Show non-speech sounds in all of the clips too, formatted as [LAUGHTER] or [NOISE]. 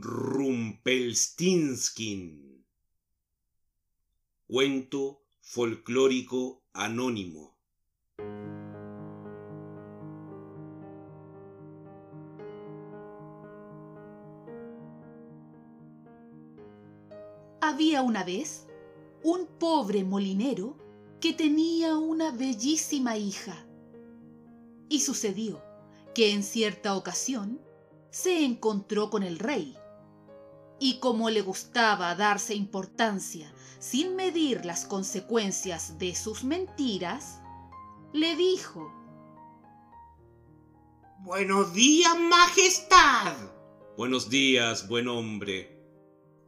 Rumpelstinskin. Cuento folclórico anónimo. Había una vez un pobre molinero que tenía una bellísima hija. Y sucedió que en cierta ocasión se encontró con el rey. Y como le gustaba darse importancia sin medir las consecuencias de sus mentiras, le dijo, Buenos días, Majestad. Buenos días, buen hombre.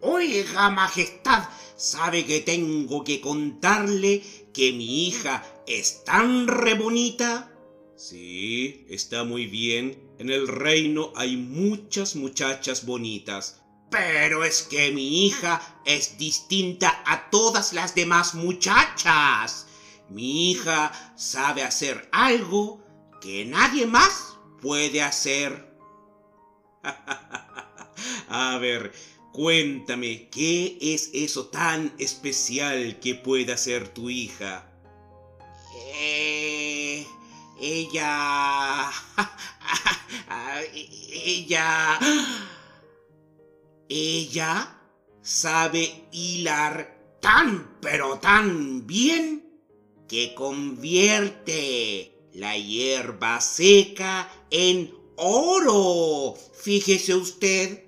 Oiga, Majestad, ¿sabe que tengo que contarle que mi hija es tan re bonita? Sí, está muy bien. En el reino hay muchas muchachas bonitas. Pero es que mi hija es distinta a todas las demás muchachas. Mi hija sabe hacer algo que nadie más puede hacer. [LAUGHS] a ver, cuéntame, ¿qué es eso tan especial que puede hacer tu hija? Eh, ella... [LAUGHS] ella... Ella sabe hilar tan pero tan bien que convierte la hierba seca en oro. Fíjese usted.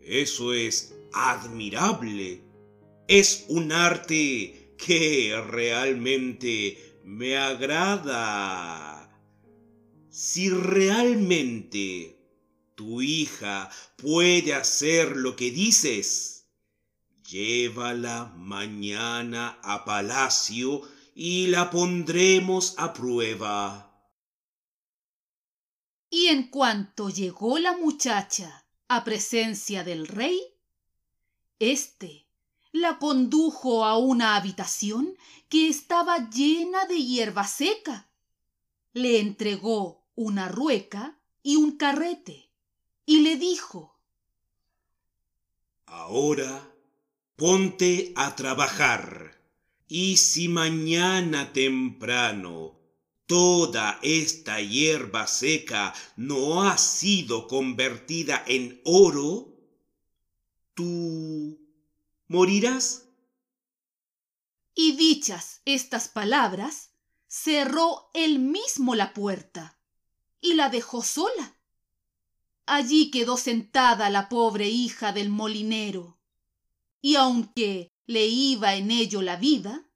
Eso es admirable. Es un arte que realmente me agrada. Si realmente tu hija puede hacer lo que dices, llévala mañana a palacio y la pondremos a prueba. Y en cuanto llegó la muchacha a presencia del rey, éste la condujo a una habitación que estaba llena de hierba seca. Le entregó una rueca y un carrete y le dijo, Ahora ponte a trabajar, y si mañana temprano toda esta hierba seca no ha sido convertida en oro, tú morirás. Y dichas estas palabras, cerró él mismo la puerta y la dejó sola. Allí quedó sentada la pobre hija del molinero, y aunque le iba en ello la vida,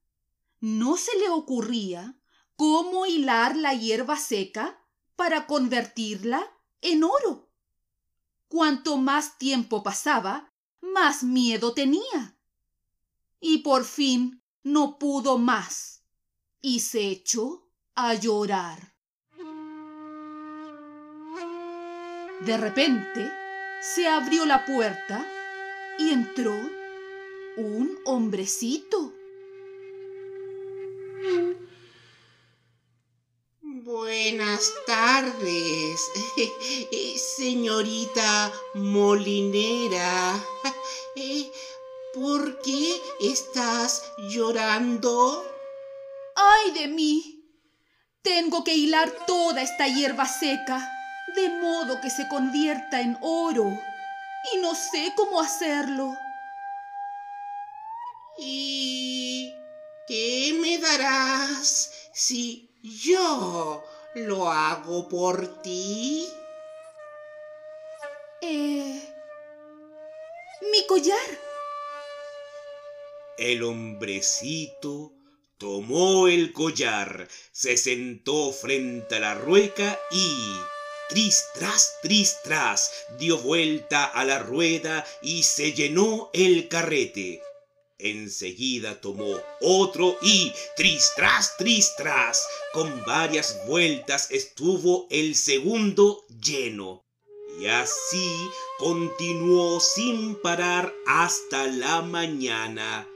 no se le ocurría cómo hilar la hierba seca para convertirla en oro. Cuanto más tiempo pasaba, más miedo tenía. Y por fin no pudo más y se echó a llorar. De repente se abrió la puerta y entró un hombrecito. Buenas tardes, [LAUGHS] señorita molinera. [LAUGHS] ¿Por qué estás llorando? ¡Ay de mí! Tengo que hilar toda esta hierba seca de modo que se convierta en oro, y no sé cómo hacerlo. ¿Y qué me darás si yo lo hago por ti? Eh... Mi collar. El hombrecito tomó el collar, se sentó frente a la rueca y Tris, tras, tris, tras, dio vuelta a la rueda y se llenó el carrete. Enseguida tomó otro y tris, tras, tris, tras, con varias vueltas estuvo el segundo lleno. Y así continuó sin parar hasta la mañana,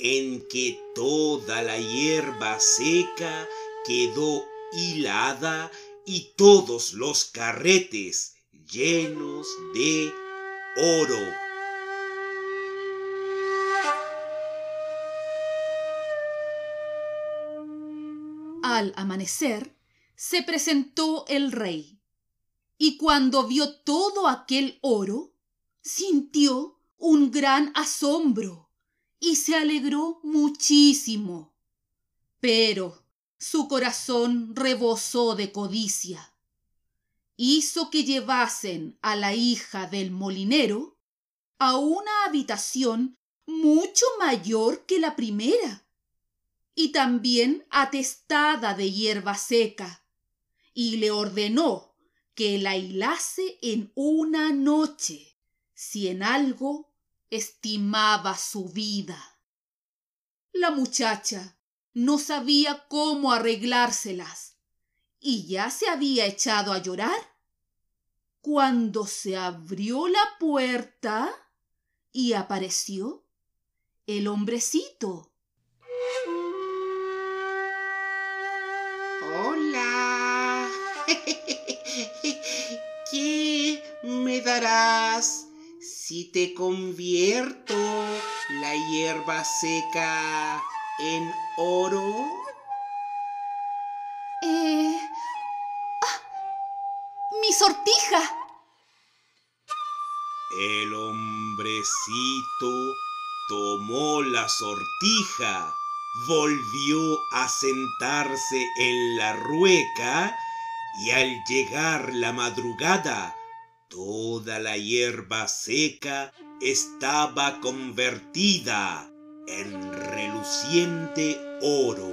en que toda la hierba seca quedó hilada y todos los carretes llenos de oro. Al amanecer se presentó el rey, y cuando vio todo aquel oro, sintió un gran asombro y se alegró muchísimo. Pero su corazón rebosó de codicia. Hizo que llevasen a la hija del molinero a una habitación mucho mayor que la primera y también atestada de hierba seca, y le ordenó que la hilase en una noche, si en algo estimaba su vida. La muchacha no sabía cómo arreglárselas y ya se había echado a llorar cuando se abrió la puerta y apareció el hombrecito. Hola. [LAUGHS] ¿Qué me darás si te convierto la hierba seca en oro? Eh... ¡Ah! ¡Mi sortija! El hombrecito tomó la sortija, volvió a sentarse en la rueca y al llegar la madrugada, toda la hierba seca estaba convertida en reluciente oro.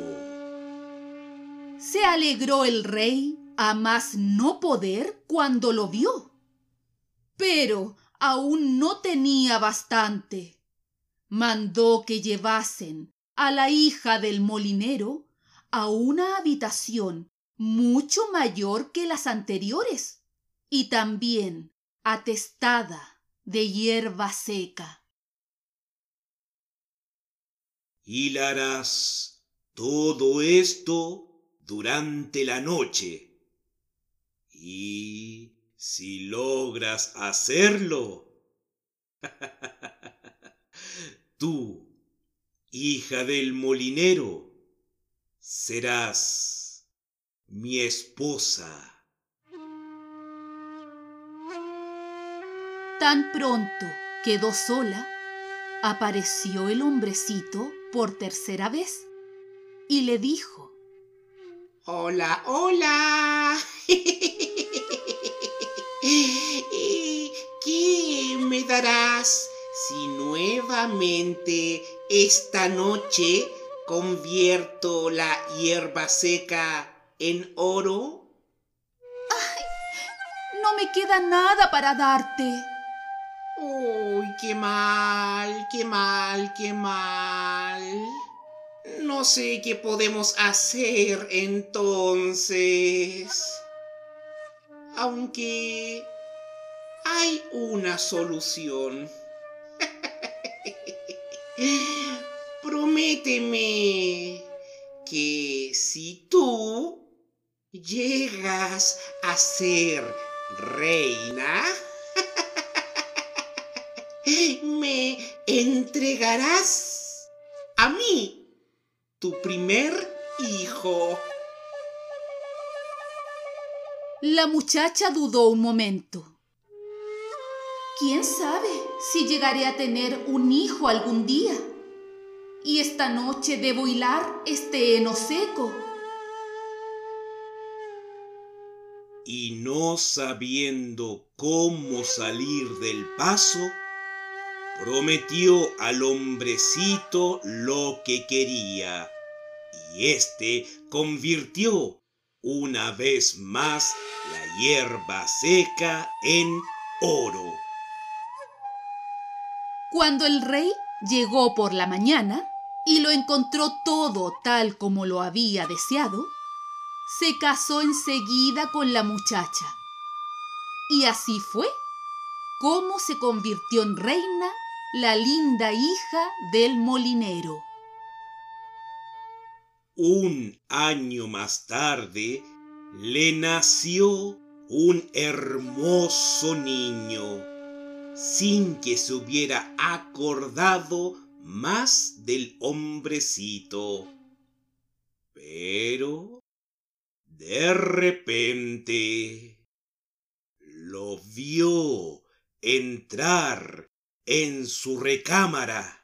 Se alegró el rey a más no poder cuando lo vio. Pero aún no tenía bastante. Mandó que llevasen a la hija del molinero a una habitación mucho mayor que las anteriores y también atestada de hierba seca. Hilarás todo esto durante la noche. Y si logras hacerlo, [LAUGHS] tú, hija del molinero, serás mi esposa. Tan pronto quedó sola, apareció el hombrecito por tercera vez y le dijo, Hola, hola. [LAUGHS] ¿Qué me darás si nuevamente esta noche convierto la hierba seca en oro? no me queda nada para darte. Uy, qué mal, qué mal, qué mal. No sé qué podemos hacer entonces. Aunque hay una solución. [LAUGHS] Prométeme que si tú llegas a ser reina, me entregarás a mí, tu primer hijo. La muchacha dudó un momento. ¿Quién sabe si llegaré a tener un hijo algún día? Y esta noche debo hilar este heno seco. Y no sabiendo cómo salir del paso, prometió al hombrecito lo que quería, y éste convirtió una vez más la hierba seca en oro. Cuando el rey llegó por la mañana y lo encontró todo tal como lo había deseado, se casó enseguida con la muchacha. Y así fue como se convirtió en reina la linda hija del molinero. Un año más tarde le nació un hermoso niño sin que se hubiera acordado más del hombrecito. Pero de repente lo vio entrar en su recámara.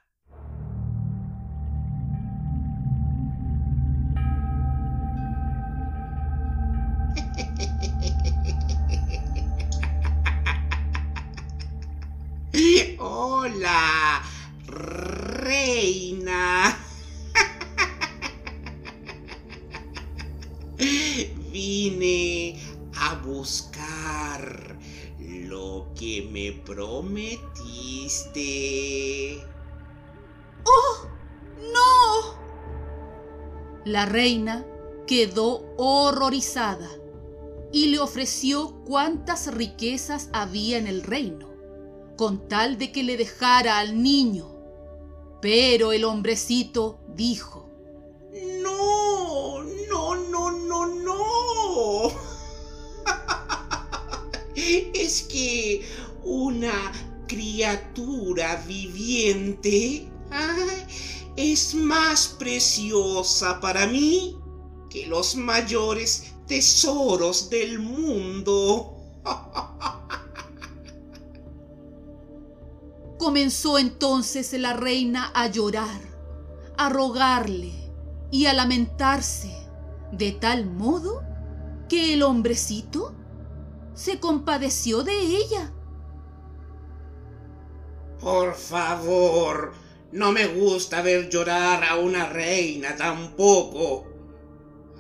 [LAUGHS] Hola, reina. [LAUGHS] Vine a buscar lo que me prometiste. ¡Oh! ¡No! La reina quedó horrorizada y le ofreció cuantas riquezas había en el reino, con tal de que le dejara al niño. Pero el hombrecito dijo, No, no, no, no, no. [LAUGHS] Es que una criatura viviente es más preciosa para mí que los mayores tesoros del mundo. [LAUGHS] Comenzó entonces la reina a llorar, a rogarle y a lamentarse, de tal modo que el hombrecito se compadeció de ella. Por favor, no me gusta ver llorar a una reina tampoco.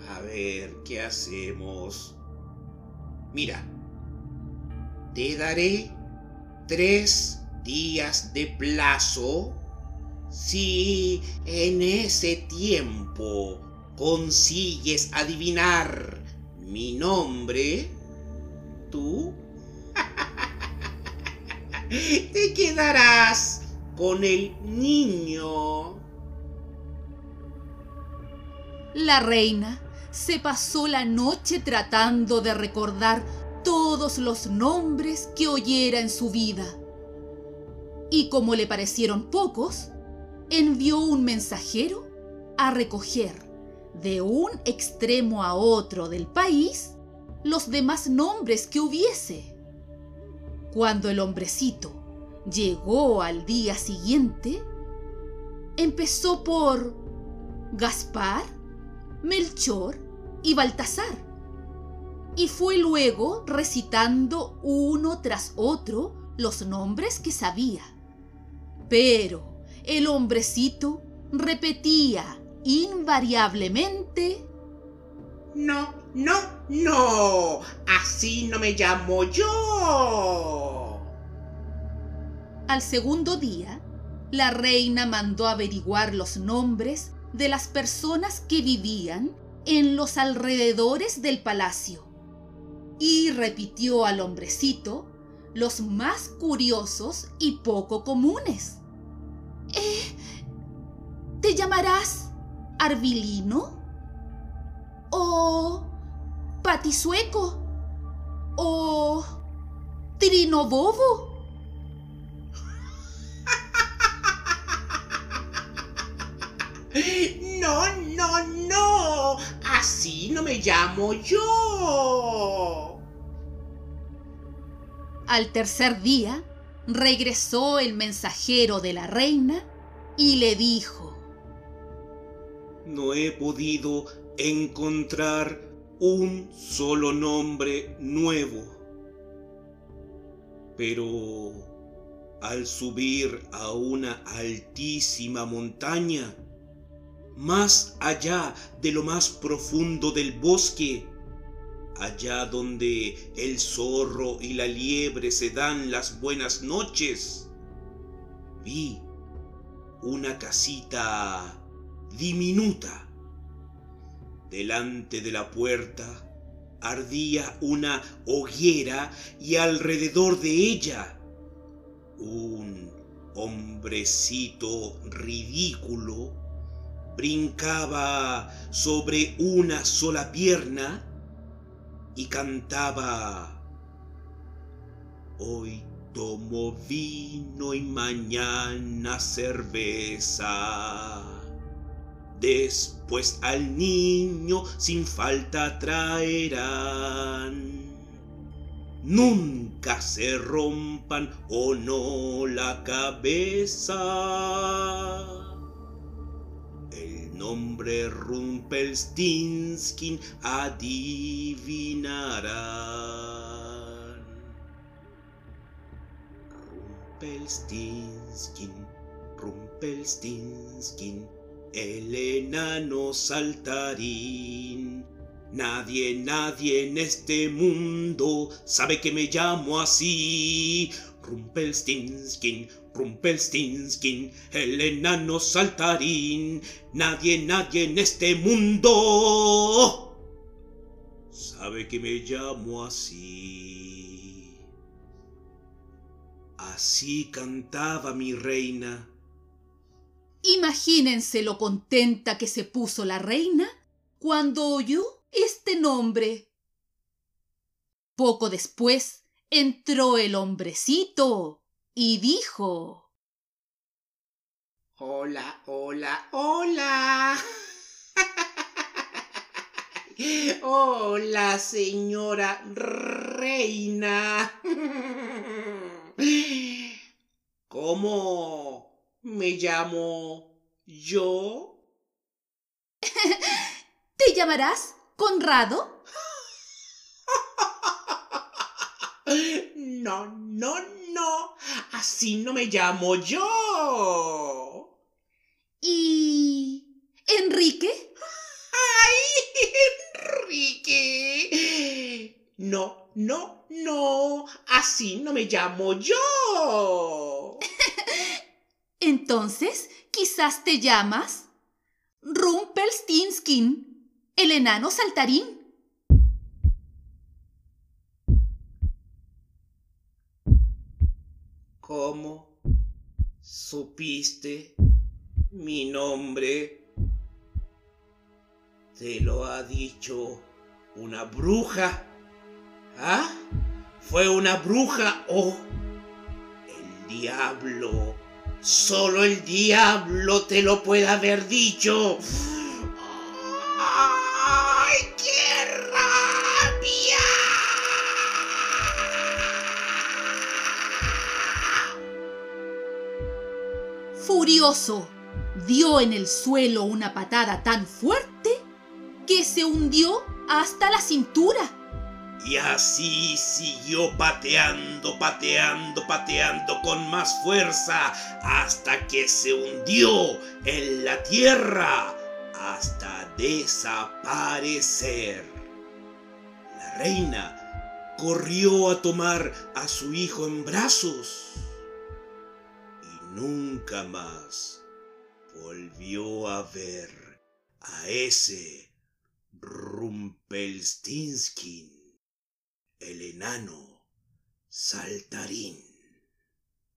A ver, ¿qué hacemos? Mira, te daré tres días de plazo si en ese tiempo consigues adivinar mi nombre, tú te quedarás con el niño. La reina se pasó la noche tratando de recordar todos los nombres que oyera en su vida. Y como le parecieron pocos, envió un mensajero a recoger de un extremo a otro del país los demás nombres que hubiese. Cuando el hombrecito llegó al día siguiente, empezó por Gaspar, Melchor y Baltasar, y fue luego recitando uno tras otro los nombres que sabía. Pero el hombrecito repetía invariablemente No, no, no. Así no me llamo yo. Al segundo día, la reina mandó averiguar los nombres de las personas que vivían en los alrededores del palacio y repitió al hombrecito los más curiosos y poco comunes. Eh, ¿Te llamarás Arvilino? ¿O Patisueco? ¿O Trinobobo? [LAUGHS] No, no, no. Así no me llamo yo. Al tercer día, regresó el mensajero de la reina y le dijo, No he podido encontrar un solo nombre nuevo. Pero al subir a una altísima montaña, más allá de lo más profundo del bosque, allá donde el zorro y la liebre se dan las buenas noches, vi una casita diminuta. Delante de la puerta ardía una hoguera y alrededor de ella un hombrecito ridículo brincaba sobre una sola pierna y cantaba Hoy Tomo vino y mañana cerveza. Después al niño sin falta traerán. Nunca se rompan o no la cabeza. El nombre Rumpelstiltskin adivinarán. Rumpelstiltskin, Rumpelstiltskin, el enano saltarín. Nadie, nadie en este mundo sabe que me llamo así. Rumpelstiltskin, Rumpelstiltskin, el enano saltarín. Nadie, nadie en este mundo sabe que me llamo así. Así cantaba mi reina. Imagínense lo contenta que se puso la reina cuando oyó este nombre. Poco después entró el hombrecito y dijo Hola, hola, hola. [LAUGHS] Hola, señora reina. [LAUGHS] ¿Cómo me llamo yo? [LAUGHS] ¿Te llamarás Conrado? [LAUGHS] No, no, no. Así no me llamo yo. ¿Y Enrique? [LAUGHS] ¡Ay, Enrique! No, no, no. Así no me llamo yo. Entonces, quizás te llamas Rumpelstiltskin, el enano saltarín. ¿Cómo supiste mi nombre? ¿Te lo ha dicho una bruja? ¿Ah? ¿Fue una bruja o el diablo? Solo el diablo te lo puede haber dicho. ¡Ay, qué rabia! Furioso, dio en el suelo una patada tan fuerte que se hundió hasta la cintura. Y así siguió pateando, pateando, pateando con más fuerza hasta que se hundió en la tierra hasta desaparecer. La reina corrió a tomar a su hijo en brazos y nunca más volvió a ver a ese Rumpelstiltskin el enano saltarín.